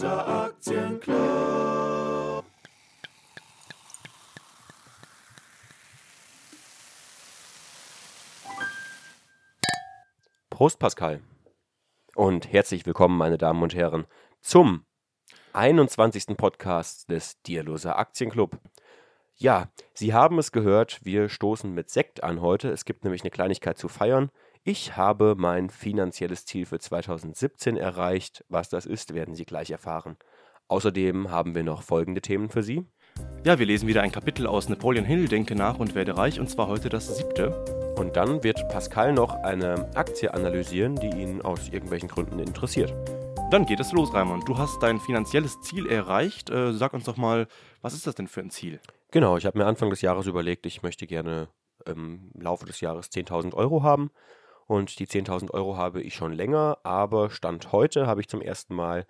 Tierloser Aktienclub. Prost, Pascal. Und herzlich willkommen, meine Damen und Herren, zum 21. Podcast des Dierloser Aktienclub. Ja, Sie haben es gehört, wir stoßen mit Sekt an heute. Es gibt nämlich eine Kleinigkeit zu feiern. Ich habe mein finanzielles Ziel für 2017 erreicht. Was das ist, werden Sie gleich erfahren. Außerdem haben wir noch folgende Themen für Sie. Ja, wir lesen wieder ein Kapitel aus Napoleon Hill, Denke nach und werde reich, und zwar heute das siebte. Und dann wird Pascal noch eine Aktie analysieren, die ihn aus irgendwelchen Gründen interessiert. Dann geht es los, Raimund. Du hast dein finanzielles Ziel erreicht. Äh, sag uns doch mal, was ist das denn für ein Ziel? Genau, ich habe mir Anfang des Jahres überlegt, ich möchte gerne im Laufe des Jahres 10.000 Euro haben. Und die 10.000 Euro habe ich schon länger, aber Stand heute habe ich zum ersten Mal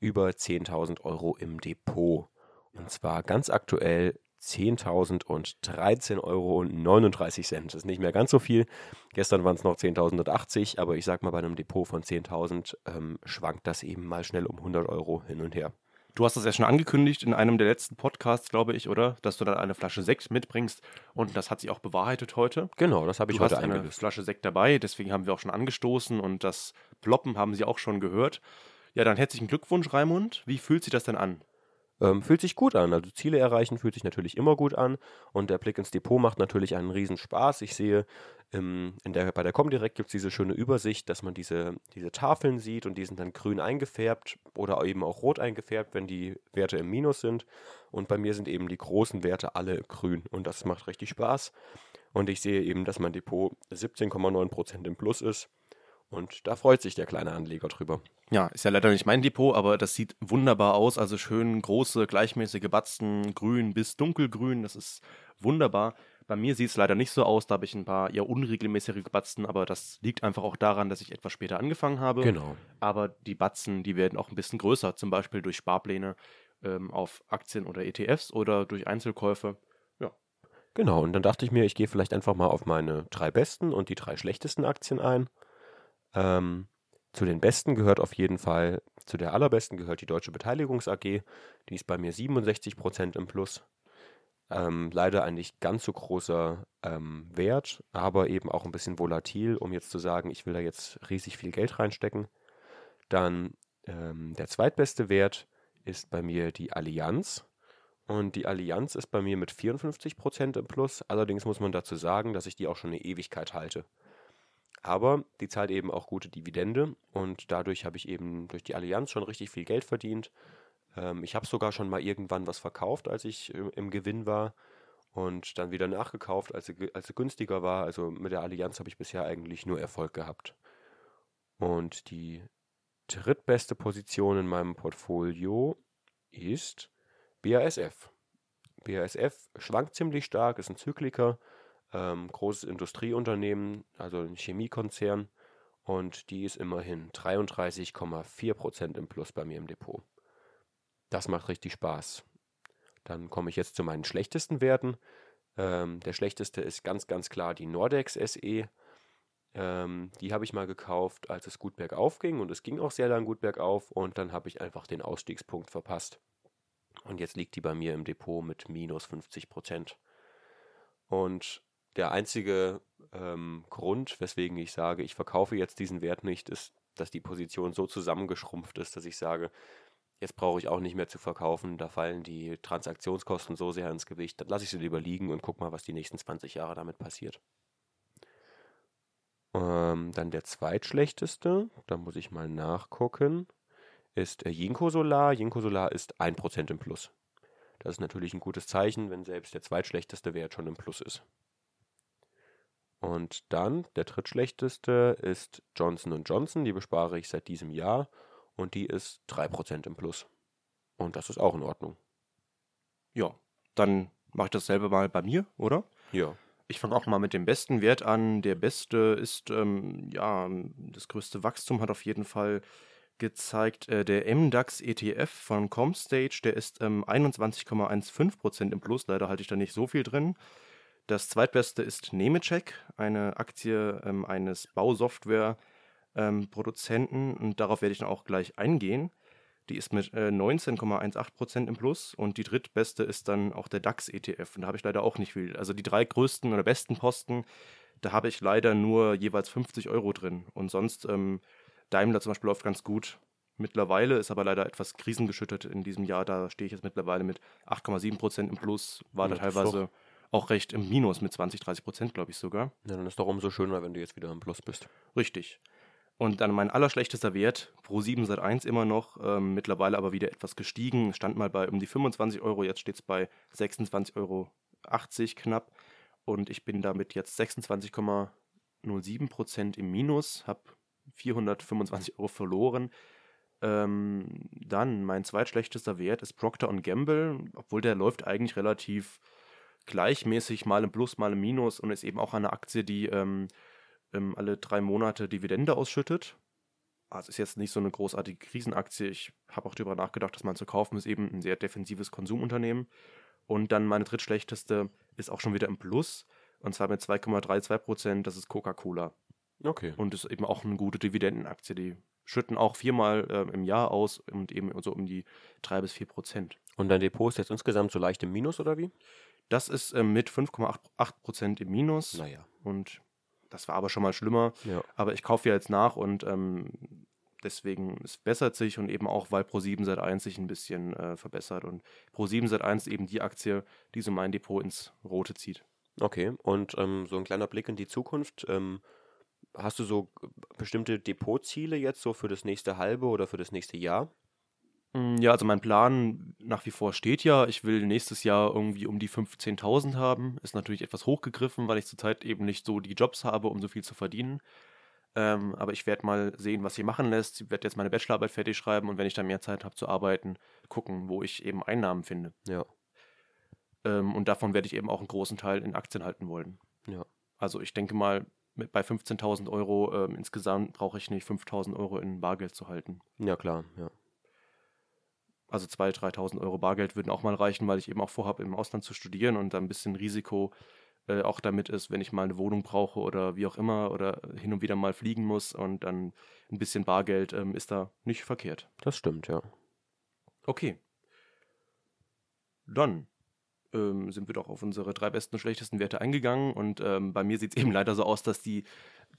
über 10.000 Euro im Depot. Und zwar ganz aktuell 10.013 Euro und 39 Cent. Das ist nicht mehr ganz so viel. Gestern waren es noch 10.080, aber ich sag mal, bei einem Depot von 10.000 ähm, schwankt das eben mal schnell um 100 Euro hin und her. Du hast das ja schon angekündigt in einem der letzten Podcasts, glaube ich, oder? Dass du dann eine Flasche Sekt mitbringst und das hat sich auch bewahrheitet heute. Genau, das habe ich du heute hast eine eingelöst. Flasche Sekt dabei, deswegen haben wir auch schon angestoßen und das Ploppen haben sie auch schon gehört. Ja, dann herzlichen Glückwunsch, Raimund. Wie fühlt sich das denn an? Ähm, fühlt sich gut an. Also Ziele erreichen fühlt sich natürlich immer gut an. Und der Blick ins Depot macht natürlich einen riesen Spaß. Ich sehe, ähm, in der, bei der Comdirect gibt es diese schöne Übersicht, dass man diese, diese Tafeln sieht und die sind dann grün eingefärbt oder eben auch rot eingefärbt, wenn die Werte im Minus sind. Und bei mir sind eben die großen Werte alle grün und das macht richtig Spaß. Und ich sehe eben, dass mein Depot 17,9% im Plus ist. Und da freut sich der kleine Anleger drüber. Ja, ist ja leider nicht mein Depot, aber das sieht wunderbar aus. Also schön große, gleichmäßige Batzen, grün bis dunkelgrün. Das ist wunderbar. Bei mir sieht es leider nicht so aus. Da habe ich ein paar eher unregelmäßige Batzen, aber das liegt einfach auch daran, dass ich etwas später angefangen habe. Genau. Aber die Batzen, die werden auch ein bisschen größer, zum Beispiel durch Sparpläne ähm, auf Aktien oder ETFs oder durch Einzelkäufe. Genau, und dann dachte ich mir, ich gehe vielleicht einfach mal auf meine drei besten und die drei schlechtesten Aktien ein. Ähm, zu den besten gehört auf jeden Fall, zu der allerbesten gehört die Deutsche Beteiligungs AG. Die ist bei mir 67% im Plus. Ähm, leider ein nicht ganz so großer ähm, Wert, aber eben auch ein bisschen volatil, um jetzt zu sagen, ich will da jetzt riesig viel Geld reinstecken. Dann ähm, der zweitbeste Wert ist bei mir die Allianz. Und die Allianz ist bei mir mit 54% im Plus. Allerdings muss man dazu sagen, dass ich die auch schon eine Ewigkeit halte. Aber die zahlt eben auch gute Dividende und dadurch habe ich eben durch die Allianz schon richtig viel Geld verdient. Ähm, ich habe sogar schon mal irgendwann was verkauft, als ich im, im Gewinn war und dann wieder nachgekauft, als sie, als sie günstiger war. Also mit der Allianz habe ich bisher eigentlich nur Erfolg gehabt. Und die drittbeste Position in meinem Portfolio ist BASF. BASF schwankt ziemlich stark, ist ein Zykliker, ähm, großes Industrieunternehmen, also ein Chemiekonzern. Und die ist immerhin 33,4% im Plus bei mir im Depot. Das macht richtig Spaß. Dann komme ich jetzt zu meinen schlechtesten Werten. Ähm, der schlechteste ist ganz, ganz klar die Nordex SE. Ähm, die habe ich mal gekauft, als es gut bergauf ging. Und es ging auch sehr lang gut bergauf. Und dann habe ich einfach den Ausstiegspunkt verpasst. Und jetzt liegt die bei mir im Depot mit minus 50 Prozent. Und der einzige ähm, Grund, weswegen ich sage, ich verkaufe jetzt diesen Wert nicht, ist, dass die Position so zusammengeschrumpft ist, dass ich sage, jetzt brauche ich auch nicht mehr zu verkaufen. Da fallen die Transaktionskosten so sehr ins Gewicht. Dann lasse ich sie lieber liegen und guck mal, was die nächsten 20 Jahre damit passiert. Ähm, dann der zweitschlechteste, da muss ich mal nachgucken, ist äh, Jinko Solar. Jinko Solar ist 1% im Plus. Das ist natürlich ein gutes Zeichen, wenn selbst der zweitschlechteste Wert schon im Plus ist. Und dann der drittschlechteste ist Johnson Johnson. Die bespare ich seit diesem Jahr und die ist 3% im Plus. Und das ist auch in Ordnung. Ja, dann mache ich dasselbe mal bei mir, oder? Ja. Ich fange auch mal mit dem besten Wert an. Der beste ist, ähm, ja, das größte Wachstum hat auf jeden Fall gezeigt. Äh, der MDAX ETF von Comstage, der ist ähm, 21,15% im Plus. Leider halte ich da nicht so viel drin. Das zweitbeste ist Nemetschek, eine Aktie ähm, eines Bausoftware-Produzenten und darauf werde ich dann auch gleich eingehen. Die ist mit äh, 19,18% im Plus und die drittbeste ist dann auch der DAX-ETF. Und da habe ich leider auch nicht viel. Also die drei größten oder besten Posten, da habe ich leider nur jeweils 50 Euro drin. Und sonst, ähm, Daimler zum Beispiel läuft ganz gut. Mittlerweile ist aber leider etwas krisengeschüttet in diesem Jahr. Da stehe ich jetzt mittlerweile mit 8,7% im Plus. War da teilweise auch recht im Minus mit 20, 30 Prozent, glaube ich sogar. Ja, dann ist doch umso schöner, wenn du jetzt wieder im Plus bist. Richtig. Und dann mein allerschlechtester Wert, Pro7 seit 1 immer noch, ähm, mittlerweile aber wieder etwas gestiegen. Stand mal bei um die 25 Euro, jetzt steht es bei 26,80 Euro knapp. Und ich bin damit jetzt 26,07 Prozent im Minus, habe 425 Euro verloren. Ähm, dann mein zweitschlechtester Wert ist Procter Gamble, obwohl der läuft eigentlich relativ gleichmäßig mal im Plus, mal im Minus und ist eben auch eine Aktie, die ähm, ähm, alle drei Monate Dividende ausschüttet. Also ist jetzt nicht so eine großartige Krisenaktie. Ich habe auch darüber nachgedacht, dass man zu kaufen ist, eben ein sehr defensives Konsumunternehmen. Und dann meine drittschlechteste ist auch schon wieder im Plus. Und zwar mit 2,32 Prozent. Das ist Coca-Cola. Okay. Und ist eben auch eine gute Dividendenaktie. Die schütten auch viermal äh, im Jahr aus und eben so um die drei bis vier Prozent. Und dein Depot ist jetzt insgesamt so leicht im Minus oder wie? Das ist ähm, mit 5,8 Prozent im Minus. Naja. Und das war aber schon mal schlimmer. Ja. Aber ich kaufe ja jetzt nach und ähm, deswegen es bessert sich und eben auch, weil Pro7 seit 1 sich ein bisschen äh, verbessert. Und Pro7 seit 1 eben die Aktie, die so mein Depot ins Rote zieht. Okay, und ähm, so ein kleiner Blick in die Zukunft. Ähm, hast du so bestimmte Depotziele jetzt so für das nächste halbe oder für das nächste Jahr? Mm, ja, also mein Plan nach wie vor steht ja. Ich will nächstes Jahr irgendwie um die 15.000 haben. Ist natürlich etwas hochgegriffen, weil ich zurzeit eben nicht so die Jobs habe, um so viel zu verdienen. Ähm, aber ich werde mal sehen, was sie machen lässt. Ich werde jetzt meine Bachelorarbeit fertig schreiben und wenn ich dann mehr Zeit habe zu arbeiten, gucken, wo ich eben Einnahmen finde. Ja. Ähm, und davon werde ich eben auch einen großen Teil in Aktien halten wollen. Ja. Also ich denke mal, mit, bei 15.000 Euro ähm, insgesamt brauche ich nicht 5.000 Euro in Bargeld zu halten. Ja, klar, ja. Also 2.000, 3.000 Euro Bargeld würden auch mal reichen, weil ich eben auch vorhabe, im Ausland zu studieren und da ein bisschen Risiko äh, auch damit ist, wenn ich mal eine Wohnung brauche oder wie auch immer oder hin und wieder mal fliegen muss und dann ein bisschen Bargeld ähm, ist da nicht verkehrt. Das stimmt, ja. Okay. Dann ähm, sind wir doch auf unsere drei besten und schlechtesten Werte eingegangen und ähm, bei mir sieht es eben leider so aus, dass die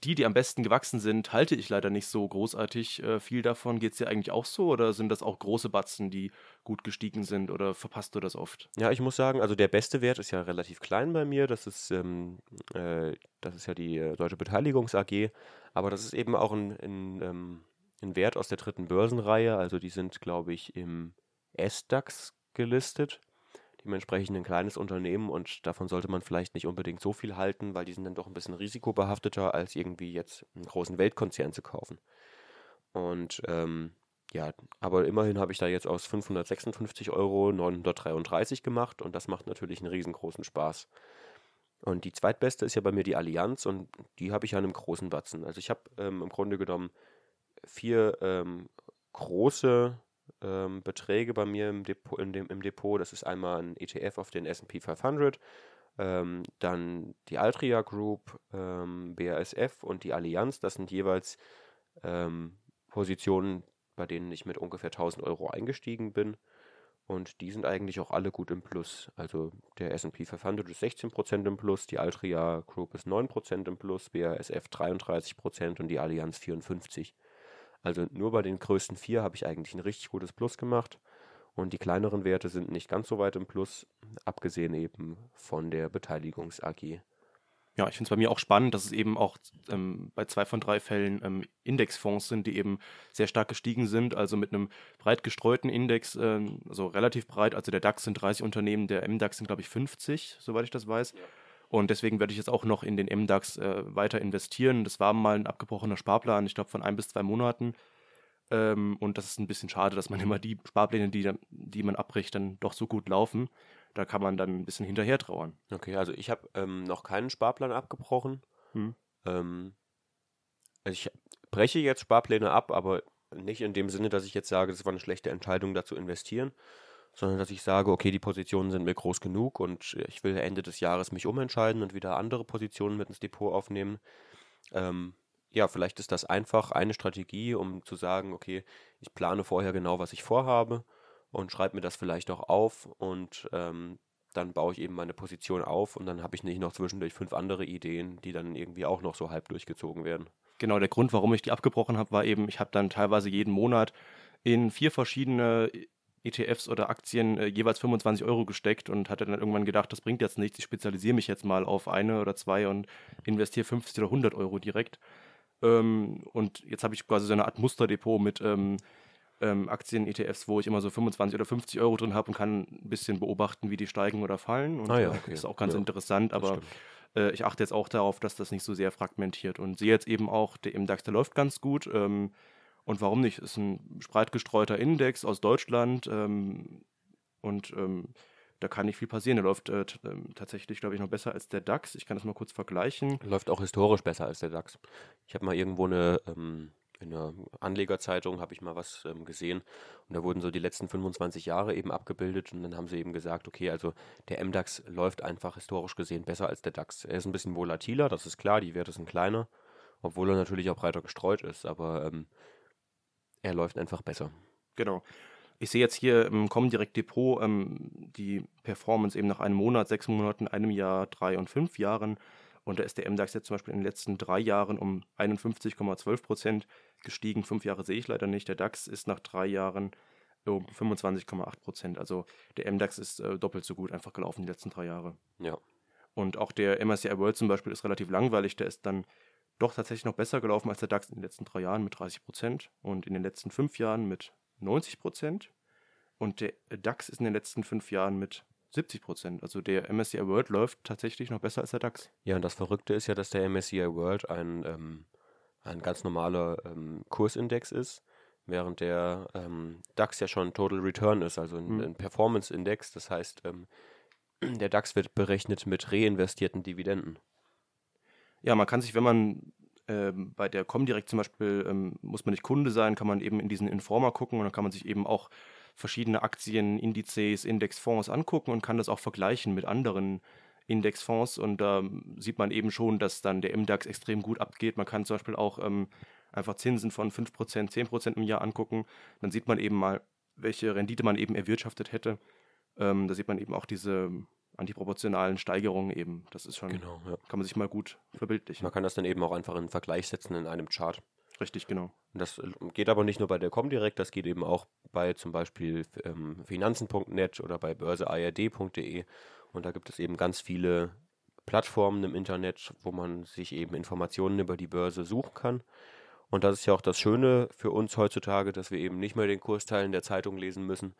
die, die am besten gewachsen sind, halte ich leider nicht so großartig äh, viel davon. Geht es dir eigentlich auch so oder sind das auch große Batzen, die gut gestiegen sind oder verpasst du das oft? Ja, ich muss sagen, also der beste Wert ist ja relativ klein bei mir. Das ist, ähm, äh, das ist ja die äh, Deutsche Beteiligungs AG. Aber das ist eben auch ein, ein, ähm, ein Wert aus der dritten Börsenreihe. Also die sind, glaube ich, im S-DAX gelistet dementsprechend ein kleines Unternehmen und davon sollte man vielleicht nicht unbedingt so viel halten, weil die sind dann doch ein bisschen risikobehafteter, als irgendwie jetzt einen großen Weltkonzern zu kaufen. Und ähm, ja, aber immerhin habe ich da jetzt aus 556 Euro 933 gemacht und das macht natürlich einen riesengroßen Spaß. Und die zweitbeste ist ja bei mir die Allianz und die habe ich ja in einem großen Batzen. Also ich habe ähm, im Grunde genommen vier ähm, große ähm, Beträge bei mir im Depot, dem, im Depot. Das ist einmal ein ETF auf den SP 500, ähm, dann die Altria Group, ähm, BASF und die Allianz. Das sind jeweils ähm, Positionen, bei denen ich mit ungefähr 1000 Euro eingestiegen bin. Und die sind eigentlich auch alle gut im Plus. Also der SP 500 ist 16% im Plus, die Altria Group ist 9% im Plus, BASF 33% und die Allianz 54%. Also nur bei den größten vier habe ich eigentlich ein richtig gutes Plus gemacht. Und die kleineren Werte sind nicht ganz so weit im Plus, abgesehen eben von der Beteiligungs AG. Ja, ich finde es bei mir auch spannend, dass es eben auch ähm, bei zwei von drei Fällen ähm, Indexfonds sind, die eben sehr stark gestiegen sind, also mit einem breit gestreuten Index, ähm, also relativ breit. Also der DAX sind 30 Unternehmen, der MDAX sind, glaube ich, 50, soweit ich das weiß. Ja. Und deswegen werde ich jetzt auch noch in den MDAX äh, weiter investieren. Das war mal ein abgebrochener Sparplan, ich glaube von ein bis zwei Monaten. Ähm, und das ist ein bisschen schade, dass man immer die Sparpläne, die, die man abbricht, dann doch so gut laufen. Da kann man dann ein bisschen hinterher trauern. Okay, also ich habe ähm, noch keinen Sparplan abgebrochen. Hm. Ähm, also ich breche jetzt Sparpläne ab, aber nicht in dem Sinne, dass ich jetzt sage, das war eine schlechte Entscheidung, da zu investieren, sondern dass ich sage, okay, die Positionen sind mir groß genug und ich will Ende des Jahres mich umentscheiden und wieder andere Positionen mit ins Depot aufnehmen. Ähm, ja, vielleicht ist das einfach eine Strategie, um zu sagen, okay, ich plane vorher genau, was ich vorhabe und schreibe mir das vielleicht auch auf und ähm, dann baue ich eben meine Position auf und dann habe ich nicht noch zwischendurch fünf andere Ideen, die dann irgendwie auch noch so halb durchgezogen werden. Genau, der Grund, warum ich die abgebrochen habe, war eben, ich habe dann teilweise jeden Monat in vier verschiedene ETFs oder Aktien äh, jeweils 25 Euro gesteckt und hatte dann irgendwann gedacht, das bringt jetzt nichts, ich spezialisiere mich jetzt mal auf eine oder zwei und investiere 50 oder 100 Euro direkt. Ähm, und jetzt habe ich quasi so eine Art Musterdepot mit ähm, ähm, Aktien-ETFs, wo ich immer so 25 oder 50 Euro drin habe und kann ein bisschen beobachten, wie die steigen oder fallen. Und Ah ja, äh, okay. ist auch ganz Ja, interessant, aber äh, ich achte jetzt auch darauf, dass das nicht so sehr fragmentiert und sehe jetzt eben auch, der im DAX, der läuft ganz gut. Ähm, und warum nicht? Ist ein breit gestreuter Index aus Deutschland ähm, und ähm, da kann nicht viel passieren. Der läuft äh, ähm, tatsächlich, glaube ich, noch besser als der DAX. Ich kann das mal kurz vergleichen. Läuft auch historisch besser als der DAX. Ich habe mal irgendwo eine, ähm, in einer Anlegerzeitung habe ich mal was ähm, gesehen und da wurden so die letzten 25 Jahre eben abgebildet und dann haben sie eben gesagt, okay, also der MDAX läuft einfach historisch gesehen besser als der DAX. Er ist ein bisschen volatiler, das ist klar, die Werte sind kleiner, obwohl er natürlich auch breiter gestreut ist, aber ähm, er läuft einfach besser. Genau. Ich sehe jetzt hier im Comdirect Depot ähm, die Performance eben nach einem Monat, sechs Monaten, einem Jahr, drei und fünf Jahren. Und da ist der MDAX jetzt zum Beispiel in den letzten drei Jahren um 51,12 Prozent gestiegen. Fünf Jahre sehe ich leider nicht. Der DAX ist nach drei Jahren um 25,8 Prozent. Also der MDAX ist äh, doppelt so gut einfach gelaufen die letzten drei Jahre. Ja, Und auch der MSCI World zum Beispiel ist relativ langweilig. Der ist dann doch tatsächlich noch besser gelaufen als der DAX in den letzten drei Jahren mit 30 Prozent und in den letzten fünf Jahren mit 90 Prozent. Und der DAX ist in den letzten fünf Jahren mit 70 Prozent. Also der MSCI World läuft tatsächlich noch besser als der DAX. Ja, und das Verrückte ist ja, dass der MSCI World ein, ähm, ein ganz normaler ähm, Kursindex ist, während der ähm, DAX ja schon Total Return ist, also ein, Mhm. ein Performance-Index. Das heißt, ähm, der DAX wird berechnet mit reinvestierten Dividenden. Ja, man kann sich, wenn man ähm, bei der Comdirect zum Beispiel, ähm, muss man nicht Kunde sein, kann man eben in diesen Informer gucken und dann kann man sich eben auch verschiedene Aktien, Indizes, Indexfonds angucken und kann das auch vergleichen mit anderen Indexfonds und da sieht man eben schon, dass dann der MDAX extrem gut abgeht. Man kann zum Beispiel auch ähm, einfach Zinsen von 5%, 10% im Jahr angucken. Dann sieht man eben mal, welche Rendite man eben erwirtschaftet hätte. Ähm, da sieht man eben auch diese antiproportionalen Steigerungen eben. Das ist schon, Genau, ja. kann man sich mal gut verbildlichen. Man kann das dann eben auch einfach in Vergleich setzen in einem Chart. Richtig, genau. Das äh, geht aber nicht nur bei der Comdirect, das geht eben auch bei zum Beispiel ähm, finanzen.net oder bei börseard.de. Und da gibt es eben ganz viele Plattformen im Internet, wo man sich eben Informationen über die Börse suchen kann. Und das ist ja auch das Schöne für uns heutzutage, dass wir eben nicht mehr den Kursteil in der Zeitung lesen müssen.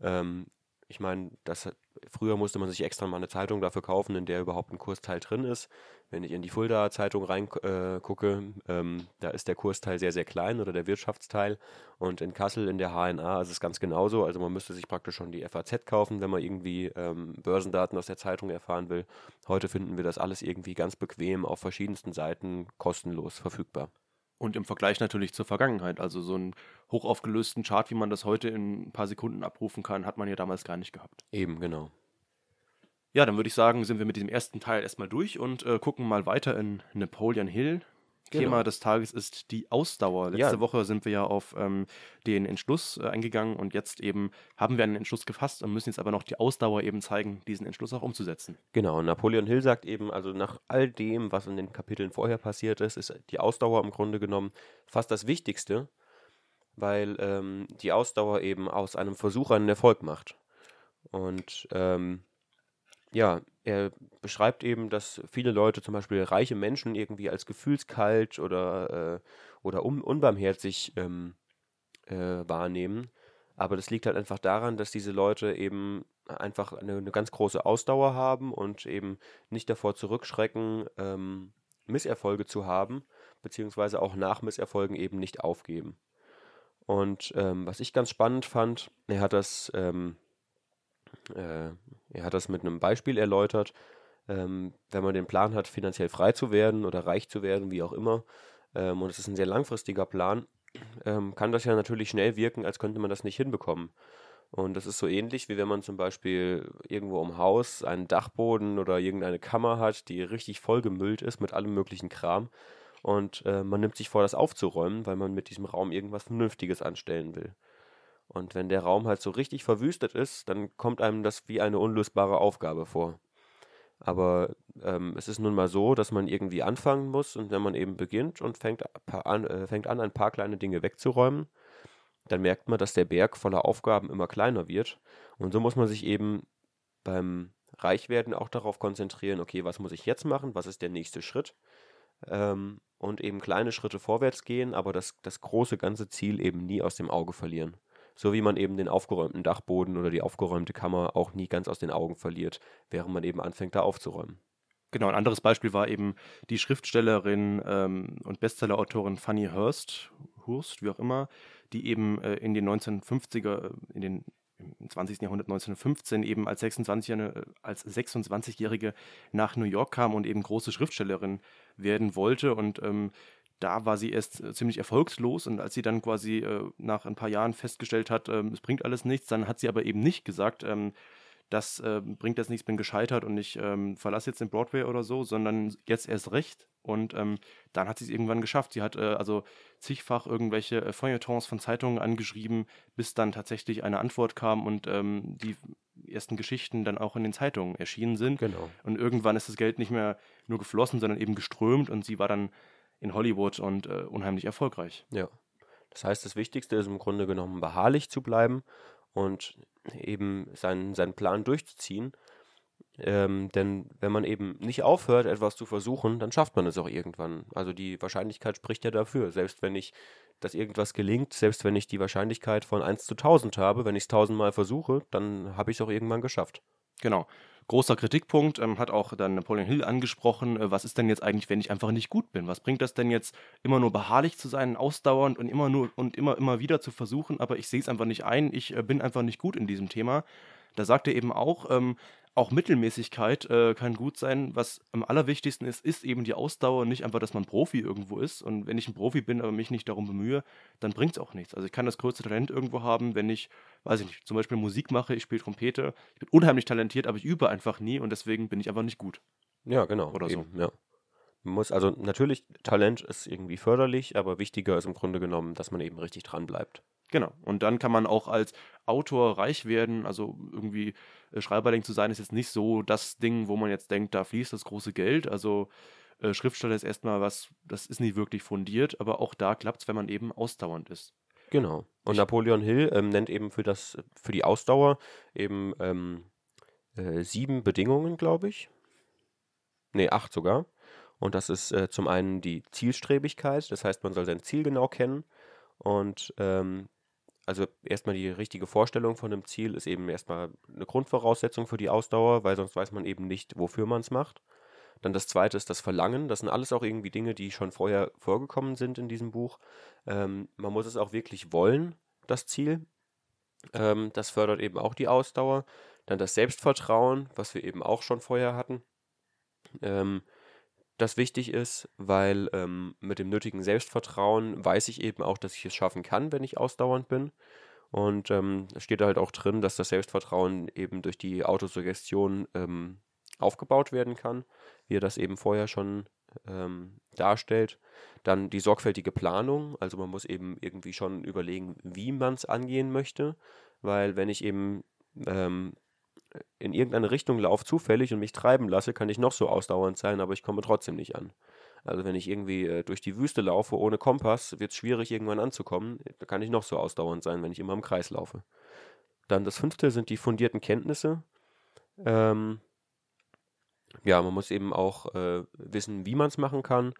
Ähm, ich meine, das, früher musste man sich extra mal eine Zeitung dafür kaufen, in der überhaupt ein Kursteil drin ist. Wenn ich in die Fulda Zeitung reingucke, äh, ähm, da ist der Kursteil sehr, sehr klein oder der Wirtschaftsteil. Und in Kassel in der HNA ist es ganz genauso. Also man müsste sich praktisch schon die FAZ kaufen, wenn man irgendwie ähm, Börsendaten aus der Zeitung erfahren will. Heute finden wir das alles irgendwie ganz bequem auf verschiedensten Seiten kostenlos verfügbar. Und im Vergleich natürlich zur Vergangenheit. Also so einen hochaufgelösten Chart, wie man das heute in ein paar Sekunden abrufen kann, hat man ja damals gar nicht gehabt. Eben, genau. Ja, dann würde ich sagen, sind wir mit diesem ersten Teil erstmal durch und äh, gucken mal weiter in Napoleon Hill. Genau. Thema des Tages ist die Ausdauer. Letzte Ja. Woche sind wir ja auf ähm, den Entschluss äh, eingegangen und jetzt eben haben wir einen Entschluss gefasst und müssen jetzt aber noch die Ausdauer eben zeigen, diesen Entschluss auch umzusetzen. Genau, Napoleon Hill sagt eben, also nach all dem, was in den Kapiteln vorher passiert ist, ist die Ausdauer im Grunde genommen fast das Wichtigste, weil ähm, die Ausdauer eben aus einem Versuch einen Erfolg macht. Und ähm, ja, er beschreibt eben, dass viele Leute, zum Beispiel reiche Menschen, irgendwie als gefühlskalt oder, äh, oder un unbarmherzig ähm, äh, wahrnehmen. Aber das liegt halt einfach daran, dass diese Leute eben einfach eine, eine ganz große Ausdauer haben und eben nicht davor zurückschrecken, ähm, Misserfolge zu haben, beziehungsweise auch nach Misserfolgen eben nicht aufgeben. Und ähm, was ich ganz spannend fand, er hat das, ähm, äh, er hat das mit einem Beispiel erläutert, ähm, wenn man den Plan hat, finanziell frei zu werden oder reich zu werden, wie auch immer, ähm, und es ist ein sehr langfristiger Plan, ähm, kann das ja natürlich schnell wirken, als könnte man das nicht hinbekommen. Und das ist so ähnlich, wie wenn man zum Beispiel irgendwo im Haus einen Dachboden oder irgendeine Kammer hat, die richtig vollgemüllt ist mit allem möglichen Kram. und äh, man nimmt sich vor, das aufzuräumen, weil man mit diesem Raum irgendwas Vernünftiges anstellen will. Und wenn der Raum halt so richtig verwüstet ist, dann kommt einem das wie eine unlösbare Aufgabe vor. Aber ähm, es ist nun mal so, dass man irgendwie anfangen muss und wenn man eben beginnt und fängt an, äh, fängt an, ein paar kleine Dinge wegzuräumen, dann merkt man, dass der Berg voller Aufgaben immer kleiner wird. Und so muss man sich eben beim Reichwerden auch darauf konzentrieren, okay, was muss ich jetzt machen, was ist der nächste Schritt? Ähm, und eben kleine Schritte vorwärts gehen, aber das, das große ganze Ziel eben nie aus dem Auge verlieren. So wie man eben den aufgeräumten Dachboden oder die aufgeräumte Kammer auch nie ganz aus den Augen verliert, während man eben anfängt, da aufzuräumen. Genau, ein anderes Beispiel war eben die Schriftstellerin ähm, und Bestsellerautorin Fanny Hurst, Hurst, wie auch immer, die eben äh, in den 1950er, äh, in den im 20. Jahrhundert 1915 eben als 26-Jährige äh, als 26 nach New York kam und eben große Schriftstellerin werden wollte und ähm, da war sie erst äh, ziemlich erfolgslos und als sie dann quasi äh, nach ein paar Jahren festgestellt hat, ähm, es bringt alles nichts, dann hat sie aber eben nicht gesagt, ähm, das äh, bringt jetzt nichts, bin gescheitert und ich ähm, verlasse jetzt den Broadway oder so, sondern jetzt erst recht. Und ähm, dann hat sie es irgendwann geschafft. Sie hat äh, also zigfach irgendwelche äh, Feuilletons von Zeitungen angeschrieben, bis dann tatsächlich eine Antwort kam und ähm, die ersten Geschichten dann auch in den Zeitungen erschienen sind. Genau. Und irgendwann ist das Geld nicht mehr nur geflossen, sondern eben geströmt und sie war dann in Hollywood und äh, unheimlich erfolgreich. Ja. Das heißt, das Wichtigste ist im Grunde genommen beharrlich zu bleiben und eben seinen, seinen Plan durchzuziehen. Ähm, denn wenn man eben nicht aufhört, etwas zu versuchen, dann schafft man es auch irgendwann. Also die Wahrscheinlichkeit spricht ja dafür. Selbst wenn ich, dass irgendwas gelingt, selbst wenn ich die Wahrscheinlichkeit von 1 zu 1000 habe, wenn ich es tausendmal versuche, dann habe ich es auch irgendwann geschafft. Genau. Großer Kritikpunkt ähm, hat auch dann Napoleon Hill angesprochen. Äh, was ist denn jetzt eigentlich, wenn ich einfach nicht gut bin? Was bringt das denn jetzt, immer nur beharrlich zu sein, ausdauernd und immer nur und immer, immer wieder zu versuchen, aber ich sehe es einfach nicht ein, ich äh, bin einfach nicht gut in diesem Thema. Da sagt er eben auch, ähm, auch Mittelmäßigkeit äh, kann gut sein. Was am allerwichtigsten ist, ist eben die Ausdauer, nicht einfach, dass man Profi irgendwo ist. Und wenn ich ein Profi bin, aber mich nicht darum bemühe, dann bringt es auch nichts. Also ich kann das größte Talent irgendwo haben, wenn ich, weiß ich nicht, zum Beispiel Musik mache, ich spiele Trompete, ich bin unheimlich talentiert, aber ich übe einfach nie und deswegen bin ich einfach nicht gut. Ja, genau. Oder eben, so. Ja. Man muss, also natürlich, Talent ist irgendwie förderlich, aber wichtiger ist im Grunde genommen, dass man eben richtig dran bleibt. Genau. Und dann kann man auch als Autor reich werden. Also irgendwie äh, Schreiberling zu sein, ist jetzt nicht so das Ding, wo man jetzt denkt, da fließt das große Geld. Also äh, Schriftsteller ist erstmal was, das ist nicht wirklich fundiert, aber auch da klappt es, wenn man eben ausdauernd ist. Genau. Und Napoleon Hill ähm, nennt eben für das, für die Ausdauer eben ähm, äh, sieben Bedingungen, glaube ich. Nee, acht sogar. Und das ist äh, zum einen die Zielstrebigkeit, das heißt, man soll sein Ziel genau kennen. Und ähm, also erstmal die richtige Vorstellung von einem Ziel ist eben erstmal eine Grundvoraussetzung für die Ausdauer, weil sonst weiß man eben nicht, wofür man es macht. Dann das zweite ist das Verlangen. Das sind alles auch irgendwie Dinge, die schon vorher vorgekommen sind in diesem Buch. Ähm, man muss es auch wirklich wollen, das Ziel. Ähm, das fördert eben auch die Ausdauer. Dann das Selbstvertrauen, was wir eben auch schon vorher hatten. Ähm, das wichtig ist, weil ähm, mit dem nötigen Selbstvertrauen weiß ich eben auch, dass ich es schaffen kann, wenn ich ausdauernd bin. Und ähm, steht halt auch drin, dass das Selbstvertrauen eben durch die Autosuggestion ähm, aufgebaut werden kann, wie er das eben vorher schon ähm, darstellt. Dann die sorgfältige Planung, also man muss eben irgendwie schon überlegen, wie man es angehen möchte, weil wenn ich eben ähm, in irgendeine Richtung laufe, zufällig und mich treiben lasse, kann ich noch so ausdauernd sein, aber ich komme trotzdem nicht an. Also wenn ich irgendwie äh, durch die Wüste laufe ohne Kompass, wird es schwierig, irgendwann anzukommen. Da kann ich noch so ausdauernd sein, wenn ich immer im Kreis laufe. Dann das fünfte sind die fundierten Kenntnisse. Ähm, ja, man muss eben auch äh, wissen, wie man es machen kann.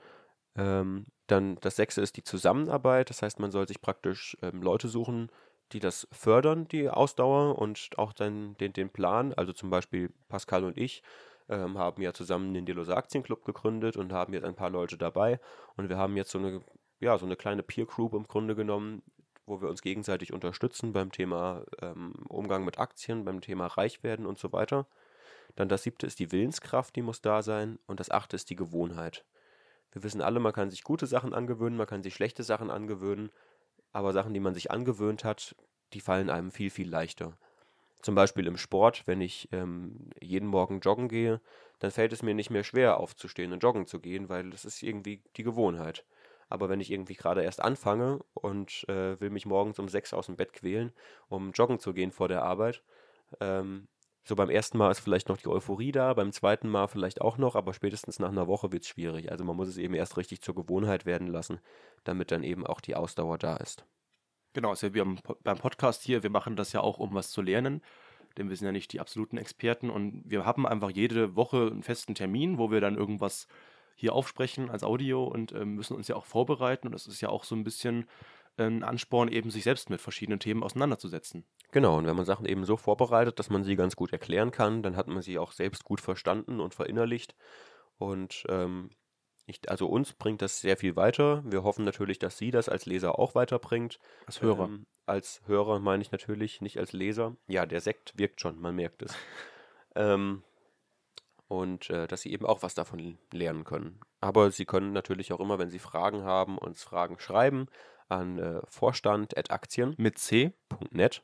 Ähm, dann das sechste ist die Zusammenarbeit. Das heißt, man soll sich praktisch ähm, Leute suchen, die das fördern, die Ausdauer und auch dann den, den Plan. Also zum Beispiel Pascal und ich ähm, haben ja zusammen den Delosa Aktienclub gegründet und haben jetzt ein paar Leute dabei. Und wir haben jetzt so eine, ja, so eine kleine Peer Group im Grunde genommen, wo wir uns gegenseitig unterstützen beim Thema ähm, Umgang mit Aktien, beim Thema Reichwerden und so weiter. Dann das siebte ist die Willenskraft, die muss da sein. Und das achte ist die Gewohnheit. Wir wissen alle, man kann sich gute Sachen angewöhnen, man kann sich schlechte Sachen angewöhnen aber Sachen, die man sich angewöhnt hat, die fallen einem viel, viel leichter. Zum Beispiel im Sport, wenn ich ähm, jeden Morgen joggen gehe, dann fällt es mir nicht mehr schwer aufzustehen und joggen zu gehen, weil das ist irgendwie die Gewohnheit. Aber wenn ich irgendwie gerade erst anfange und äh, will mich morgens um sechs aus dem Bett quälen, um joggen zu gehen vor der Arbeit, ähm, so beim ersten Mal ist vielleicht noch die Euphorie da, beim zweiten Mal vielleicht auch noch, aber spätestens nach einer Woche wird es schwierig. Also man muss es eben erst richtig zur Gewohnheit werden lassen, damit dann eben auch die Ausdauer da ist. Genau, also wir beim Podcast hier, wir machen das ja auch, um was zu lernen, denn wir sind ja nicht die absoluten Experten und wir haben einfach jede Woche einen festen Termin, wo wir dann irgendwas hier aufsprechen als Audio und äh, müssen uns ja auch vorbereiten und das ist ja auch so ein bisschen ein Ansporn, eben sich selbst mit verschiedenen Themen auseinanderzusetzen. Genau, und wenn man Sachen eben so vorbereitet, dass man sie ganz gut erklären kann, dann hat man sie auch selbst gut verstanden und verinnerlicht. Und ähm, ich, also uns bringt das sehr viel weiter. Wir hoffen natürlich, dass Sie das als Leser auch weiterbringt. Als Hörer. Ähm, als Hörer meine ich natürlich, nicht als Leser. Ja, der Sekt wirkt schon, man merkt es. ähm, und äh, dass Sie eben auch was davon lernen können. Aber Sie können natürlich auch immer, wenn Sie Fragen haben, uns Fragen schreiben an äh, vorstand.aktien mit c.net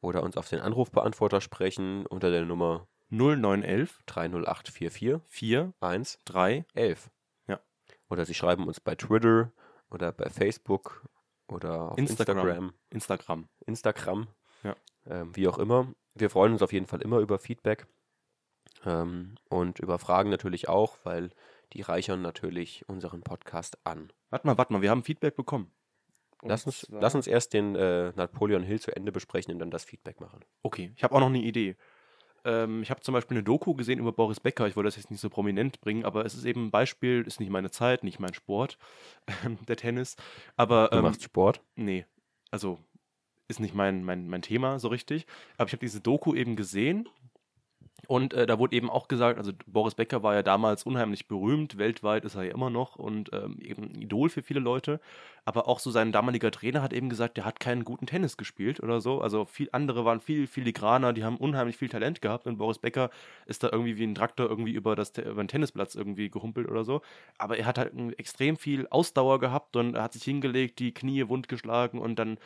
oder uns auf den Anrufbeantworter sprechen unter der Nummer 0911 30844 4 1 3 11. Ja. Oder Sie schreiben uns bei Twitter oder bei Facebook oder auf Instagram. Instagram. Instagram. Instagram. Ja. Ähm, wie auch immer. Wir freuen uns auf jeden Fall immer über Feedback ähm, und über Fragen natürlich auch, weil die reichern natürlich unseren Podcast an. Warte mal, warte mal, wir haben Feedback bekommen. Lass uns, lass uns erst den äh, Napoleon Hill zu Ende besprechen und dann das Feedback machen. Okay, ich habe auch noch eine Idee. Ähm, ich habe zum Beispiel eine Doku gesehen über Boris Becker. Ich wollte das jetzt nicht so prominent bringen, aber es ist eben ein Beispiel, ist nicht meine Zeit, nicht mein Sport, der Tennis. Aber, du ähm, machst Sport? Nee, also ist nicht mein, mein, mein Thema so richtig. Aber ich habe diese Doku eben gesehen und äh, da wurde eben auch gesagt, also Boris Becker war ja damals unheimlich berühmt, weltweit ist er ja immer noch und ähm, eben ein Idol für viele Leute. Aber auch so sein damaliger Trainer hat eben gesagt, der hat keinen guten Tennis gespielt oder so. Also viel andere waren viel filigraner, die haben unheimlich viel Talent gehabt und Boris Becker ist da irgendwie wie ein Traktor irgendwie über, das, über den Tennisplatz irgendwie gehumpelt oder so. Aber er hat halt extrem viel Ausdauer gehabt und er hat sich hingelegt, die Knie wund geschlagen und dann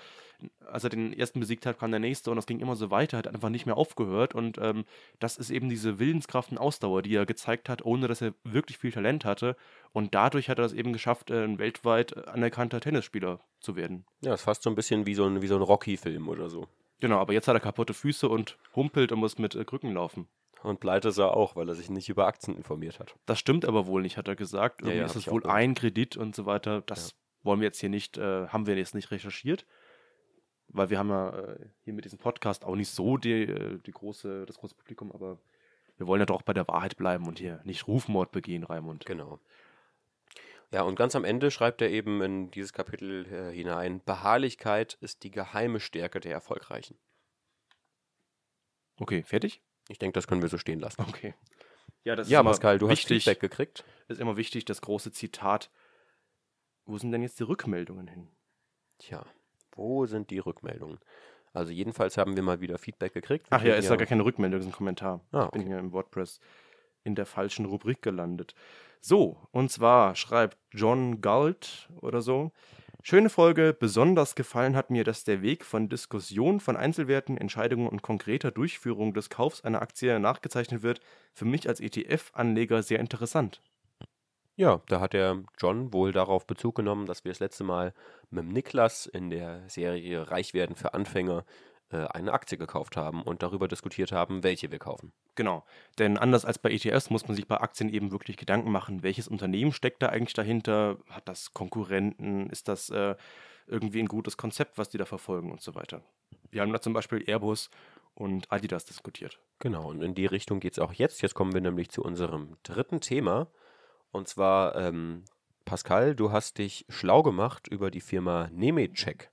als er den ersten besiegt hat, kam der nächste und das ging immer so weiter, hat einfach nicht mehr aufgehört und ähm, das ist eben diese Willenskraft und Ausdauer, die er gezeigt hat, ohne dass er wirklich viel Talent hatte und dadurch hat er es eben geschafft, äh, ein weltweit anerkannter Tennisspieler zu werden. Ja, ist fast so ein bisschen wie so ein, wie so ein Rocky-Film oder so. Genau, aber jetzt hat er kaputte Füße und humpelt und muss mit äh, Krücken laufen. Und pleite ist er auch, weil er sich nicht über Aktien informiert hat. Das stimmt aber wohl nicht, hat er gesagt. Irgendwie Ja, ja, ist es wohl ein Kredit und so weiter. Das wollen wir jetzt hier nicht, äh, haben wir jetzt nicht recherchiert. Weil wir haben ja äh, hier mit diesem Podcast auch nicht so die, äh, die große, das große Publikum, aber wir wollen ja doch bei der Wahrheit bleiben und hier nicht Rufmord begehen, Raimund. Genau. Ja, und ganz am Ende schreibt er eben in dieses Kapitel äh, hinein, Beharrlichkeit ist die geheime Stärke der Erfolgreichen. Okay, fertig? Ich denke, das können wir so stehen lassen. Okay. Ja, das Ja, ist Pascal, du wichtig, hast Feedback gekriegt. ist immer wichtig, das große Zitat. Wo sind denn jetzt die Rückmeldungen hin? Tja, wo sind die Rückmeldungen? Also jedenfalls haben wir mal wieder Feedback gekriegt. Ach ja, ist ja gar keine Rückmeldung, ist ein Kommentar. Ah, Ich bin hier im WordPress in der falschen Rubrik gelandet. So, und zwar schreibt John Galt oder so. Schöne Folge. Besonders gefallen hat mir, dass der Weg von Diskussion von Einzelwerten, Entscheidungen und konkreter Durchführung des Kaufs einer Aktie nachgezeichnet wird. Für mich als ETF-Anleger sehr interessant. Ja, da hat der John wohl darauf Bezug genommen, dass wir das letzte Mal mit dem Niklas in der Serie Reich werden für Anfänger äh, eine Aktie gekauft haben und darüber diskutiert haben, welche wir kaufen. Genau. Denn anders als bei ETFs muss man sich bei Aktien eben wirklich Gedanken machen, welches Unternehmen steckt da eigentlich dahinter? Hat das Konkurrenten? Ist das äh, irgendwie ein gutes Konzept, was die da verfolgen und so weiter? Wir haben da zum Beispiel Airbus und Adidas diskutiert. Genau, und in die Richtung geht es auch jetzt. Jetzt kommen wir nämlich zu unserem dritten Thema. Und zwar, ähm, Pascal, du hast dich schlau gemacht über die Firma Nemetschek.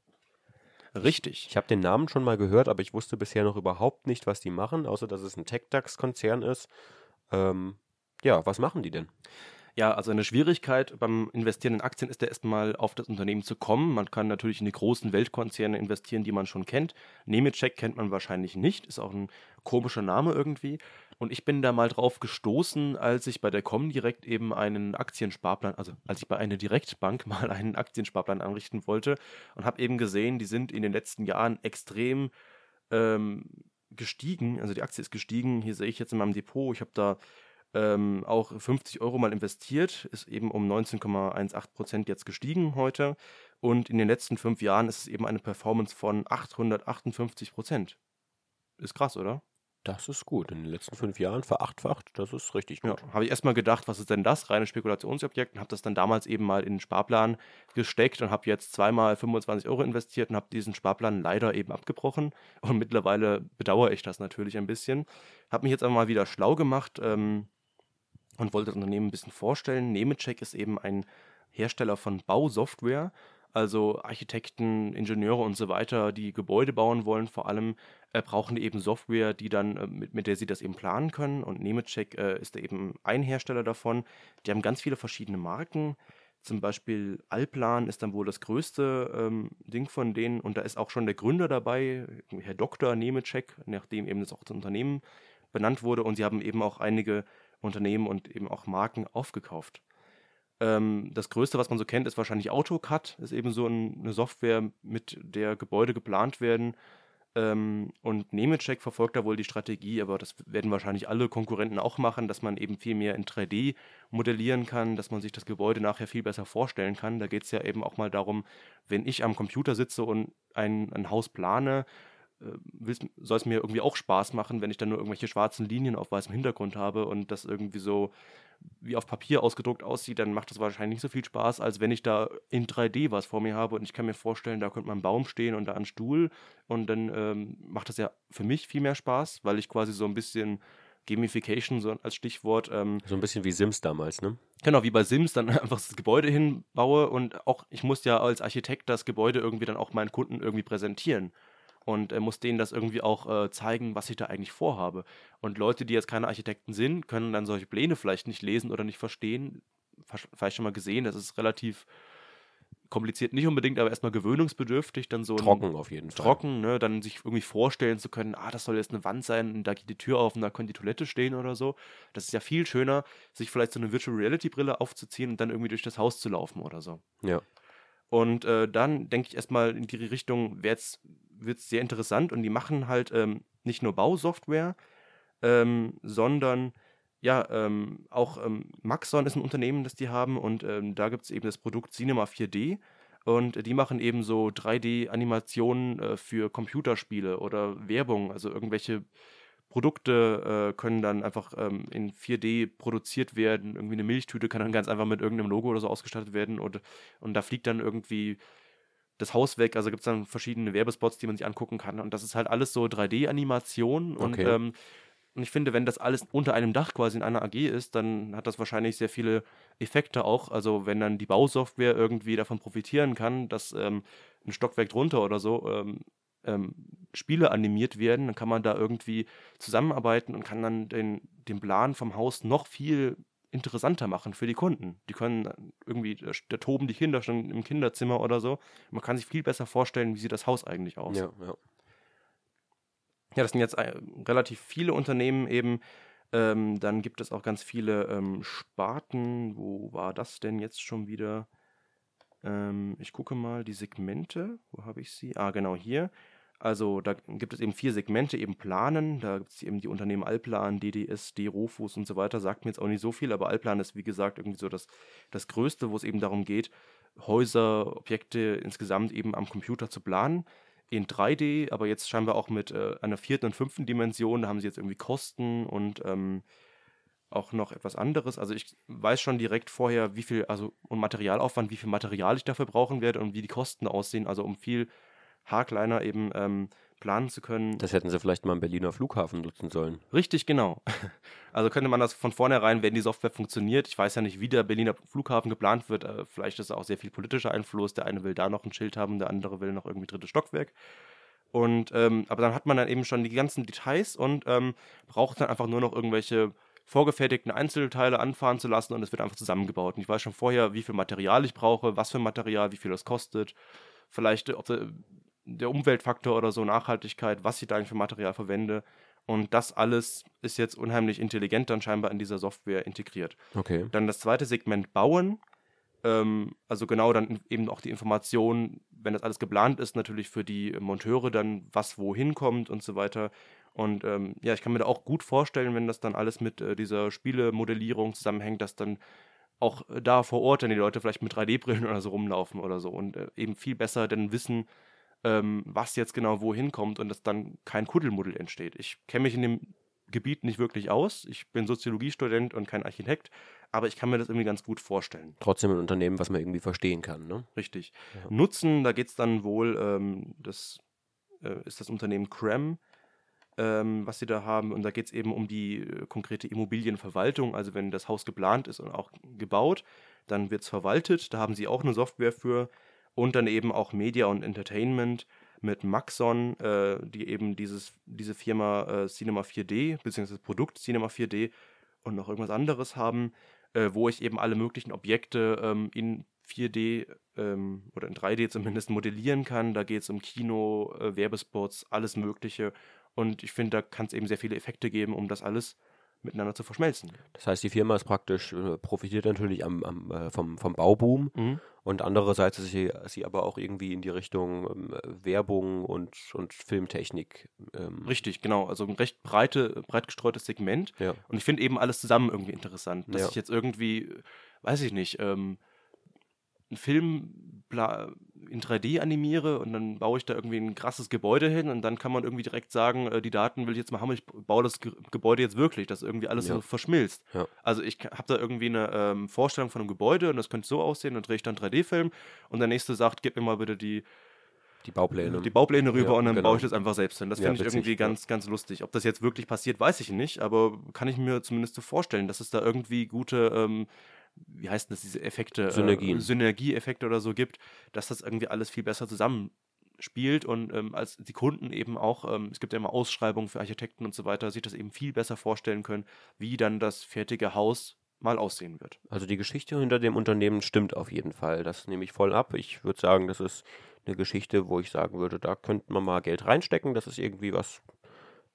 Richtig. Ich habe den Namen schon mal gehört, aber ich wusste bisher noch überhaupt nicht, was die machen, außer dass es ein TechDAX-Konzern ist. Ähm, ja, was machen die denn? Ja, also eine Schwierigkeit beim Investieren in Aktien ist ja erstmal auf das Unternehmen zu kommen. Man kann natürlich in die großen Weltkonzerne investieren, die man schon kennt. Nemetschek kennt man wahrscheinlich nicht, ist auch ein komischer Name irgendwie. Und ich bin da mal drauf gestoßen, als ich bei der Comdirect eben einen Aktiensparplan, also als ich bei einer Direktbank mal einen Aktiensparplan anrichten wollte und habe eben gesehen, die sind in den letzten Jahren extrem ähm, gestiegen. Also die Aktie ist gestiegen. Hier sehe ich jetzt in meinem Depot, ich habe da ähm, auch 50 Euro mal investiert, ist eben um 19,18 Prozent jetzt gestiegen heute. Und in den letzten fünf Jahren ist es eben eine Performance von 858 Prozent. Ist krass, oder? Das ist gut. In den letzten fünf Jahren verachtfacht, das ist richtig gut. Ja, habe ich erstmal gedacht, was ist denn das? Reine Spekulationsobjekt und habe das dann damals eben mal in den Sparplan gesteckt und habe jetzt zweimal 25 Euro investiert und habe diesen Sparplan leider eben abgebrochen. Und mittlerweile bedauere ich das natürlich ein bisschen. Habe mich jetzt aber mal wieder schlau gemacht ähm, und wollte das Unternehmen ein bisschen vorstellen. Nemetschek ist eben ein Hersteller von Bausoftware also Architekten, Ingenieure und so weiter, die Gebäude bauen wollen, vor allem äh, brauchen eben Software, die dann, äh, mit, mit der sie das eben planen können. Und Nemetschek äh, ist eben ein Hersteller davon. Die haben ganz viele verschiedene Marken. Zum Beispiel Alplan ist dann wohl das größte ähm, Ding von denen. Und da ist auch schon der Gründer dabei, Herr Dr. Nemetschek, nachdem eben das auch das Unternehmen benannt wurde. Und sie haben eben auch einige Unternehmen und eben auch Marken aufgekauft. Ähm, das Größte, was man so kennt, ist wahrscheinlich AutoCAD. Ist eben so ein, eine Software, mit der Gebäude geplant werden. Ähm, und Nemetschek verfolgt da wohl die Strategie, aber das werden wahrscheinlich alle Konkurrenten auch machen, dass man eben viel mehr in 3D modellieren kann, dass man sich das Gebäude nachher viel besser vorstellen kann. Da geht es ja eben auch mal darum, wenn ich am Computer sitze und ein, ein Haus plane, soll es mir irgendwie auch Spaß machen, wenn ich dann nur irgendwelche schwarzen Linien auf weißem Hintergrund habe und das irgendwie so wie auf Papier ausgedruckt aussieht, dann macht das wahrscheinlich nicht so viel Spaß, als wenn ich da in 3D was vor mir habe und ich kann mir vorstellen, da könnte mal ein Baum stehen und da ein Stuhl und dann ähm, macht das ja für mich viel mehr Spaß, weil ich quasi so ein bisschen Gamification so als Stichwort. Ähm, so ein bisschen wie Sims damals, ne? Genau, wie bei Sims dann einfach das Gebäude hinbaue und auch ich muss ja als Architekt das Gebäude irgendwie dann auch meinen Kunden irgendwie präsentieren und äh, muss denen das irgendwie auch äh, zeigen, was ich da eigentlich vorhabe. Und Leute, die jetzt keine Architekten sind, können dann solche Pläne vielleicht nicht lesen oder nicht verstehen. Vielleicht schon mal gesehen, das ist relativ kompliziert, nicht unbedingt, aber erstmal gewöhnungsbedürftig, dann so trocken auf jeden Fall. Trocken, ne, dann sich irgendwie vorstellen zu können, ah, das soll jetzt eine Wand sein, und da geht die Tür auf und da könnte die Toilette stehen oder so. Das ist ja viel schöner, sich vielleicht so eine Virtual Reality Brille aufzuziehen und dann irgendwie durch das Haus zu laufen oder so. Ja. Und äh, dann denke ich erstmal in die Richtung, wird es sehr interessant und die machen halt ähm, nicht nur Bausoftware, ähm, sondern ja, ähm, auch ähm, Maxon ist ein Unternehmen, das die haben und ähm, da gibt es eben das Produkt Cinema 4D und die machen eben so 3D-Animationen äh, für Computerspiele oder Werbung, also irgendwelche Produkte äh, können dann einfach ähm, in 4D produziert werden. Irgendwie eine Milchtüte kann dann ganz einfach mit irgendeinem Logo oder so ausgestattet werden und, und da fliegt dann irgendwie das Haus weg. Also gibt es dann verschiedene Werbespots, die man sich angucken kann. Und das ist halt alles so 3D-Animation. Und, okay. ähm, und ich finde, wenn das alles unter einem Dach quasi in einer AG ist, dann hat das wahrscheinlich sehr viele Effekte auch. Also wenn dann die Bausoftware irgendwie davon profitieren kann, dass ähm, ein Stockwerk drunter oder so ähm, ähm, Spiele animiert werden, dann kann man da irgendwie zusammenarbeiten und kann dann den, den Plan vom Haus noch viel interessanter machen für die Kunden. Die können irgendwie, da toben die Kinder schon im Kinderzimmer oder so. Man kann sich viel besser vorstellen, wie sieht das Haus eigentlich aus. Ja, ja. ja das sind jetzt äh, relativ viele Unternehmen eben. Ähm, dann gibt es auch ganz viele ähm, Sparten. Wo war das denn jetzt schon wieder? Ähm, ich gucke mal die Segmente. Wo habe ich sie? Ah, genau hier. Also da gibt es eben vier Segmente, eben Planen. Da gibt es eben die Unternehmen Allplan, DDS, D-Rofus und so weiter. Sagt mir jetzt auch nicht so viel, aber Allplan ist wie gesagt irgendwie so das, das Größte, wo es eben darum geht, Häuser, Objekte insgesamt eben am Computer zu planen. In 3D, aber jetzt scheinbar auch mit äh, einer vierten und fünften Dimension. Da haben sie jetzt irgendwie Kosten und ähm, auch noch etwas anderes. Also ich weiß schon direkt vorher, wie viel, also und Materialaufwand, wie viel Material ich dafür brauchen werde und wie die Kosten aussehen. Also um viel haarkleiner eben ähm, planen zu können. Das hätten sie vielleicht mal am Berliner Flughafen nutzen sollen. Richtig, genau. Also könnte man das von vornherein, wenn die Software funktioniert, ich weiß ja nicht, wie der Berliner Flughafen geplant wird, äh, vielleicht ist auch sehr viel politischer Einfluss. Der eine will da noch ein Schild haben, der andere will noch irgendwie drittes Stockwerk. Und ähm, aber dann hat man dann eben schon die ganzen Details und ähm, braucht dann einfach nur noch irgendwelche vorgefertigten Einzelteile anfahren zu lassen und es wird einfach zusammengebaut. Und ich weiß schon vorher, wie viel Material ich brauche, was für Material, wie viel das kostet. Vielleicht, ob der Umweltfaktor oder so, Nachhaltigkeit, was ich da eigentlich für Material verwende. Und das alles ist jetzt unheimlich intelligent dann scheinbar in dieser Software integriert. Okay. Dann das zweite Segment Bauen. Ähm, also genau dann eben auch die Information, wenn das alles geplant ist, natürlich für die Monteure dann, was wohin kommt und so weiter. Und ähm, ja, ich kann mir da auch gut vorstellen, wenn das dann alles mit äh, dieser Spielemodellierung zusammenhängt, dass dann auch äh, da vor Ort dann die Leute vielleicht mit 3D-Brillen oder so rumlaufen oder so und äh, eben viel besser dann wissen, ähm, was jetzt genau wohin kommt und dass dann kein Kuddelmuddel entsteht. Ich kenne mich in dem Gebiet nicht wirklich aus. Ich bin Soziologiestudent und kein Architekt, aber ich kann mir das irgendwie ganz gut vorstellen. Trotzdem ein Unternehmen, was man irgendwie verstehen kann, ne? Richtig. Ja. Nutzen, da geht es dann wohl, ähm, das äh, ist das Unternehmen Cram, ähm, was sie da haben. Und da geht es eben um die äh, konkrete Immobilienverwaltung. Also wenn das Haus geplant ist und auch gebaut, dann wird es verwaltet. Da haben sie auch eine Software für. Und dann eben auch Media und Entertainment mit Maxon, äh, die eben dieses, diese Firma äh, Cinema 4D, beziehungsweise das Produkt Cinema 4D und noch irgendwas anderes haben, äh, wo ich eben alle möglichen Objekte ähm, in 4D ähm, oder in 3D zumindest modellieren kann. Da geht es um Kino, äh, Werbespots, alles Mögliche. Und ich finde, da kann es eben sehr viele Effekte geben, um das alles miteinander zu verschmelzen. Das heißt, die Firma ist praktisch, äh, profitiert natürlich am, am äh, vom, vom Bauboom mhm. und andererseits ist sie, sie aber auch irgendwie in die Richtung ähm, Werbung und, und Filmtechnik. Ähm. Richtig, genau. Also ein recht breite, breit gestreutes Segment. Ja. Und ich finde eben alles zusammen irgendwie interessant. Dass ja. ich jetzt irgendwie, weiß ich nicht, ähm, einen Film in 3D animiere und dann baue ich da irgendwie ein krasses Gebäude hin und dann kann man irgendwie direkt sagen, äh, die Daten will ich jetzt mal haben, ich baue das Ge Gebäude jetzt wirklich, dass irgendwie alles ja. so verschmilzt. Ja. Also ich habe da irgendwie eine ähm, Vorstellung von einem Gebäude und das könnte so aussehen, dann drehe ich dann 3D-Film und der nächste sagt, gib mir mal bitte die die Baupläne. Die Baupläne rüber ja, und dann genau. baue ich das einfach selbst hin. Das finde ich irgendwie ganz, ganz lustig. Ob das jetzt wirklich passiert, weiß ich nicht, aber kann ich mir zumindest so vorstellen, dass es da irgendwie gute ähm, wie heißt das, diese Effekte, Synergien. Äh, Synergieeffekte oder so gibt, dass das irgendwie alles viel besser zusammenspielt und ähm, als die Kunden eben auch, ähm, es gibt ja immer Ausschreibungen für Architekten und so weiter, sich das eben viel besser vorstellen können, wie dann das fertige Haus mal aussehen wird. Also die Geschichte hinter dem Unternehmen stimmt auf jeden Fall. Das nehme ich voll ab. Ich würde sagen, das ist eine Geschichte, wo ich sagen würde, da könnte man mal Geld reinstecken. Das ist irgendwie was,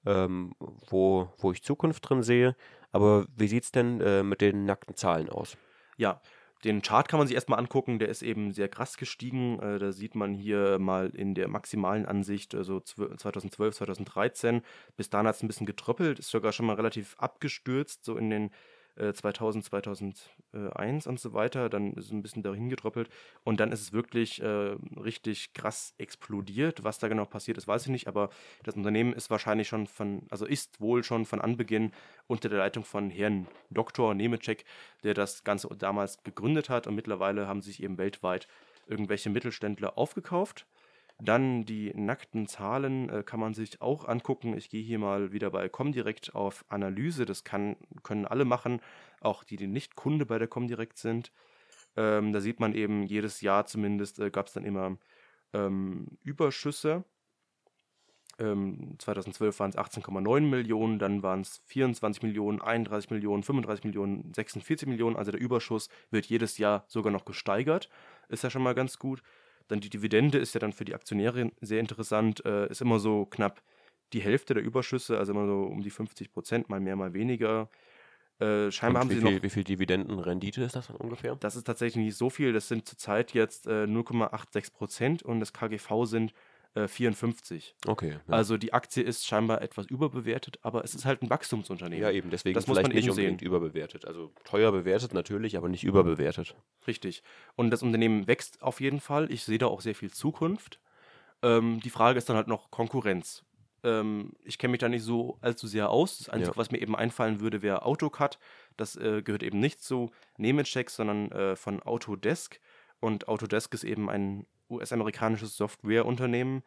ähm, wo, wo ich Zukunft drin sehe. Aber wie sieht es denn äh, mit den nackten Zahlen aus? Ja, den Chart kann man sich erstmal angucken, der ist eben sehr krass gestiegen. Äh, da sieht man hier mal in der maximalen Ansicht, also 2012, 2013. Bis dahin hat es ein bisschen getröppelt, ist sogar schon mal relativ abgestürzt, so in den 2000, äh, 2001 und so weiter. Dann ist es ein bisschen dahin gedroppelt. Und dann ist es wirklich äh, richtig krass explodiert. Was da genau passiert ist, weiß ich nicht. Aber das Unternehmen ist wahrscheinlich schon von, also ist wohl schon von Anbeginn unter der Leitung von Herrn Dr. Nemecek, der das Ganze damals gegründet hat. Und mittlerweile haben sich eben weltweit irgendwelche Mittelständler aufgekauft. Dann die nackten Zahlen äh, kann man sich auch angucken. Ich gehe hier mal wieder bei Comdirect auf Analyse. Das kann, können alle machen, auch die, die nicht Kunde bei der Comdirect sind. Ähm, da sieht man eben jedes Jahr zumindest äh, gab es dann immer ähm, Überschüsse. Ähm, 2012 waren es 18,9 Millionen, dann waren es 24 Millionen, 31 Millionen, 35 Millionen, 46 Millionen. Also der Überschuss wird jedes Jahr sogar noch gesteigert. Ist ja schon mal ganz gut. Dann die Dividende ist ja dann für die Aktionäre sehr interessant, äh, ist immer so knapp die Hälfte der Überschüsse, also immer so um die 50 Prozent, mal mehr, mal weniger. Äh, scheinbar haben sie viel, noch. Wie viel Dividendenrendite ist das dann ungefähr? Das ist tatsächlich nicht so viel. Das sind zurzeit jetzt äh, 0,86 Prozent und das KGV sind 54. Äh, okay. Ja. Also die Aktie ist scheinbar etwas überbewertet, aber es ist halt ein Wachstumsunternehmen. Ja, eben, deswegen das vielleicht muss man nicht unbedingt sehen. überbewertet. Also teuer bewertet natürlich, aber nicht überbewertet. Richtig. Und das Unternehmen wächst auf jeden Fall. Ich sehe da auch sehr viel Zukunft. Ähm, die Frage ist dann halt noch Konkurrenz. Ähm, ich kenne mich da nicht so allzu sehr aus. Das Einzige, ja. was mir eben einfallen würde, wäre AutoCAD. Das äh, gehört eben nicht zu Nemetschek, sondern äh, von Autodesk. Und Autodesk ist eben ein US-amerikanisches Softwareunternehmen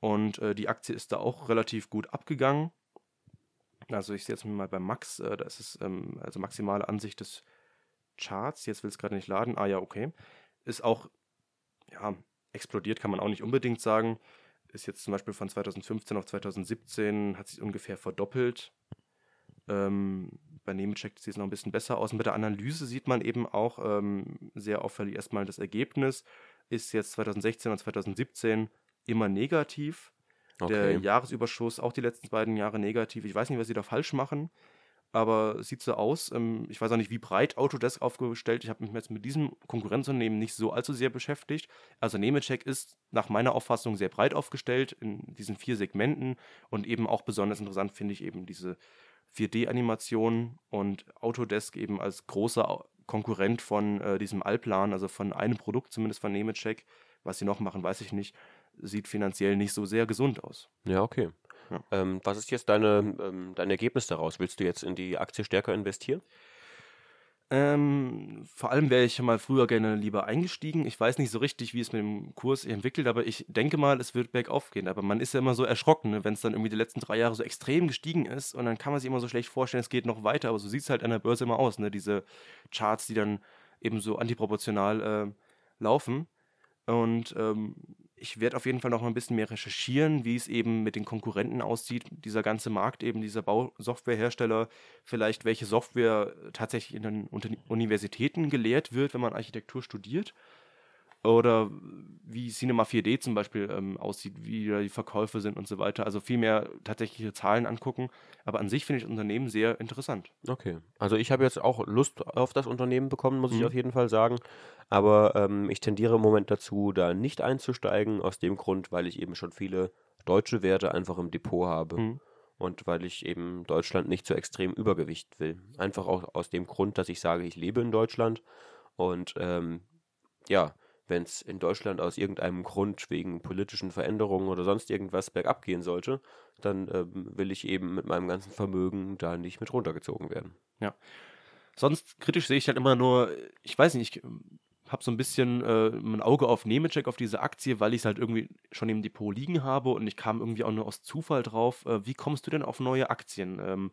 und äh, die Aktie ist da auch relativ gut abgegangen. Also ich sehe jetzt mal bei Max, äh, da ist es ähm, also maximale Ansicht des Charts. Jetzt will es gerade nicht laden. Ah ja, okay. Ist auch, ja, explodiert kann man auch nicht unbedingt sagen. Ist jetzt zum Beispiel von 2015 auf 2017, hat sich ungefähr verdoppelt. Ähm, bei Nemetschek sieht es noch ein bisschen besser aus. Und bei der Analyse sieht man eben auch ähm, sehr auffällig erstmal das Ergebnis ist jetzt 2016 und 2017 immer negativ. Okay. Der Jahresüberschuss auch die letzten beiden Jahre negativ. Ich weiß nicht, was sie da falsch machen. aber sieht so aus. Ähm, ich weiß auch nicht, wie breit Autodesk aufgestellt. Ich habe mich jetzt mit diesem Konkurrenzunternehmen nicht so allzu sehr beschäftigt. Also Nemetschek ist nach meiner Auffassung sehr breit aufgestellt in diesen vier Segmenten und eben auch besonders interessant finde ich eben diese 4D-Animation und Autodesk eben als großer Konkurrent von äh, diesem Alplan, also von einem Produkt zumindest von Nemetschek. Was sie noch machen, weiß ich nicht. Sieht finanziell nicht so sehr gesund aus. Ja, okay. Ja. Ähm, was ist jetzt deine, ähm, dein Ergebnis daraus? Willst du jetzt in die Aktie stärker investieren? Ähm, vor allem wäre ich mal früher gerne lieber eingestiegen. Ich weiß nicht so richtig, wie es mit dem Kurs entwickelt, aber ich denke mal, es wird bergauf gehen. Aber man ist ja immer so erschrocken, ne, wenn es dann irgendwie die letzten drei Jahre so extrem gestiegen ist und dann kann man sich immer so schlecht vorstellen, es geht noch weiter. Aber so sieht es halt an der Börse immer aus, ne? diese Charts, die dann eben so antiproportional äh, laufen. Und ähm, ich werde auf jeden Fall noch mal ein bisschen mehr recherchieren, wie es eben mit den Konkurrenten aussieht, dieser ganze Markt eben, dieser Bausoftwarehersteller, vielleicht welche Software tatsächlich in den Universitäten gelehrt wird, wenn man Architektur studiert oder wie Cinema 4D zum Beispiel ähm, aussieht, wie da die Verkäufe sind und so weiter. Also viel mehr tatsächliche Zahlen angucken. Aber an sich finde ich das Unternehmen sehr interessant. Okay. Also ich habe jetzt auch Lust auf das Unternehmen bekommen, muss mhm. ich auf jeden Fall sagen. Aber ähm, ich tendiere im Moment dazu, da nicht einzusteigen, aus dem Grund, weil ich eben schon viele deutsche Werte einfach im Depot habe. Mhm. Und weil ich eben Deutschland nicht so extrem Übergewicht will. Einfach auch aus dem Grund, dass ich sage, ich lebe in Deutschland. Und ähm, ja, wenn es in Deutschland aus irgendeinem Grund wegen politischen Veränderungen oder sonst irgendwas bergab gehen sollte, dann ähm, will ich eben mit meinem ganzen Vermögen da nicht mit runtergezogen werden. Ja. Sonst kritisch sehe ich halt immer nur, ich weiß nicht, ich habe so ein bisschen äh, mein Auge auf Nemetschek, auf diese Aktie, weil ich es halt irgendwie schon im Depot liegen habe und ich kam irgendwie auch nur aus Zufall drauf. Äh, wie kommst du denn auf neue Aktien? Ähm,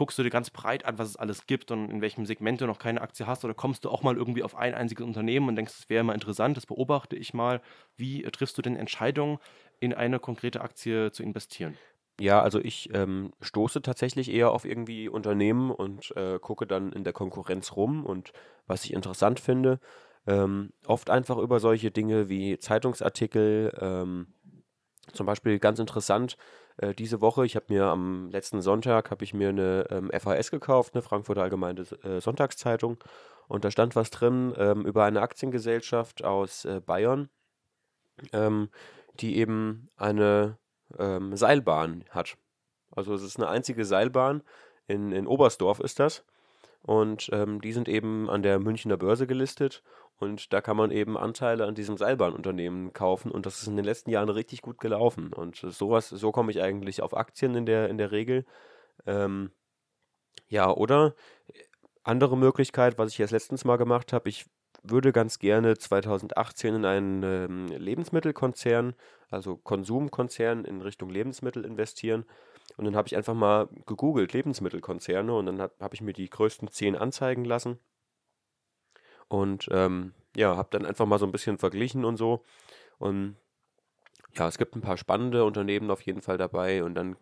guckst du dir ganz breit an, was es alles gibt und in welchem Segment du noch keine Aktie hast oder kommst du auch mal irgendwie auf ein einziges Unternehmen und denkst, das wäre mal interessant, das beobachte ich mal. Wie triffst du denn Entscheidungen, in eine konkrete Aktie zu investieren? Ja, also ich ähm, stoße tatsächlich eher auf irgendwie Unternehmen und äh, gucke dann in der Konkurrenz rum und was ich interessant finde, ähm, oft einfach über solche Dinge wie Zeitungsartikel, ähm, zum Beispiel ganz interessant, äh, diese Woche, ich habe mir am letzten Sonntag, habe ich mir eine ähm, FAS gekauft, eine Frankfurter Allgemeine äh, Sonntagszeitung. Und da stand was drin ähm, über eine Aktiengesellschaft aus äh, Bayern, ähm, die eben eine ähm, Seilbahn hat. Also es ist eine einzige Seilbahn, in, in Oberstdorf ist das. Und ähm, die sind eben an der Münchner Börse gelistet und da kann man eben Anteile an diesem Seilbahnunternehmen kaufen und das ist in den letzten Jahren richtig gut gelaufen. Und sowas, so komme ich eigentlich auf Aktien in der, in der Regel. Ähm, ja, oder andere Möglichkeit, was ich jetzt letztens mal gemacht habe, ich würde ganz gerne 2018 in einen ähm, Lebensmittelkonzern, also Konsumkonzern in Richtung Lebensmittel investieren. Und dann habe ich einfach mal gegoogelt, Lebensmittelkonzerne, und dann habe hab ich mir die größten zehn anzeigen lassen. Und ähm, ja, habe dann einfach mal so ein bisschen verglichen und so. Und ja, es gibt ein paar spannende Unternehmen auf jeden Fall dabei. Und dann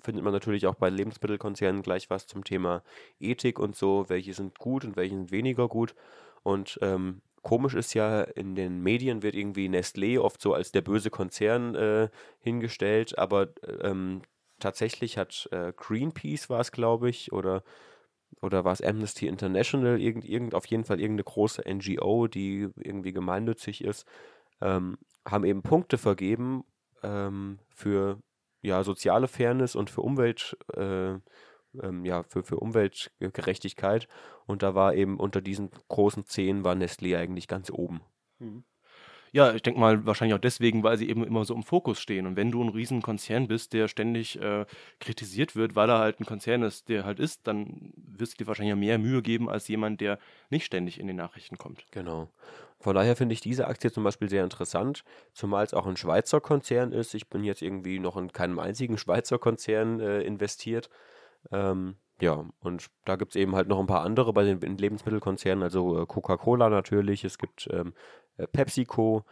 findet man natürlich auch bei Lebensmittelkonzernen gleich was zum Thema Ethik und so. Welche sind gut und welche sind weniger gut. Und ähm, komisch ist ja, in den Medien wird irgendwie Nestlé oft so als der böse Konzern äh, hingestellt, aber ähm, tatsächlich hat äh, Greenpeace war es, glaube ich, oder oder war es Amnesty International, irgend, irgend, auf jeden Fall irgendeine große NGO, die irgendwie gemeinnützig ist, ähm, haben eben Punkte vergeben ähm, für ja, soziale Fairness und für Umwelt, äh, ähm, ja, für, für Umweltgerechtigkeit. Und da war eben unter diesen großen zehn war Nestlé eigentlich ganz oben. Mhm. Ja, ich denke mal wahrscheinlich auch deswegen, weil sie eben immer so im Fokus stehen. Und wenn du ein Riesenkonzern bist, der ständig äh, kritisiert wird, weil er halt ein Konzern ist, der halt ist, dann wirst du dir wahrscheinlich mehr Mühe geben als jemand, der nicht ständig in den Nachrichten kommt. Genau. Von daher finde ich diese Aktie zum Beispiel sehr interessant, zumal es auch ein Schweizer Konzern ist. Ich bin jetzt irgendwie noch in keinem einzigen Schweizer Konzern äh, investiert. Ähm, ja, und da gibt es eben halt noch ein paar andere bei den Lebensmittelkonzernen, also äh, Coca-Cola natürlich, es gibt ähm, äh, PepsiCo,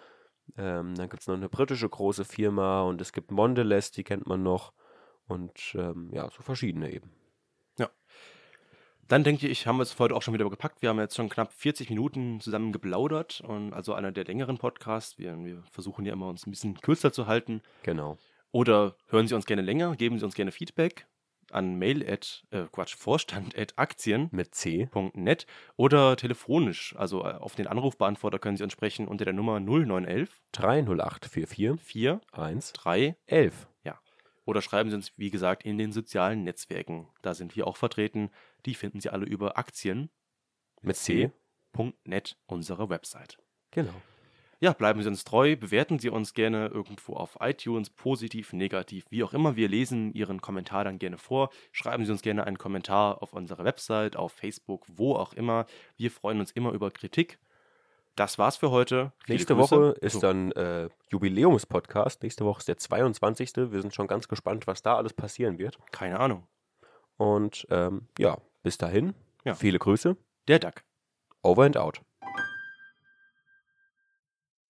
ähm, dann gibt es noch eine britische große Firma und es gibt Mondelez, die kennt man noch und ähm, ja, so verschiedene eben. Ja. Dann denke ich, haben wir es heute auch schon wieder gepackt. Wir haben jetzt schon knapp 40 Minuten zusammen geplaudert und also einer der längeren Podcasts. Wir, wir versuchen ja immer uns ein bisschen kürzer zu halten. Genau. Oder hören Sie uns gerne länger, geben Sie uns gerne Feedback an mail at, äh, Quatsch, Vorstand at Aktien. Mit C. .net oder telefonisch, also äh, auf den Anrufbeantworter können Sie uns sprechen unter der Nummer 0911 30844 4 1 3 11. oder schreiben Sie uns, wie gesagt, in den sozialen Netzwerken. Da sind wir auch vertreten. Die finden Sie alle über Aktien.net, Mit C. unsere Website. Genau. Ja, bleiben Sie uns treu, bewerten Sie uns gerne irgendwo auf iTunes, positiv, negativ, wie auch immer. Wir lesen Ihren Kommentar dann gerne vor. Schreiben Sie uns gerne einen Kommentar auf unserer Website, auf Facebook, wo auch immer. Wir freuen uns immer über Kritik. Das war's für heute. Nächste. Woche ist So, dann äh, Jubiläumspodcast. Nächste Woche ist der 22. Wir sind schon ganz gespannt, was da alles passieren wird. keine Ahnung. Und ähm, ja, bis dahin, Ja. viele Grüße. Der Duck. Over and out.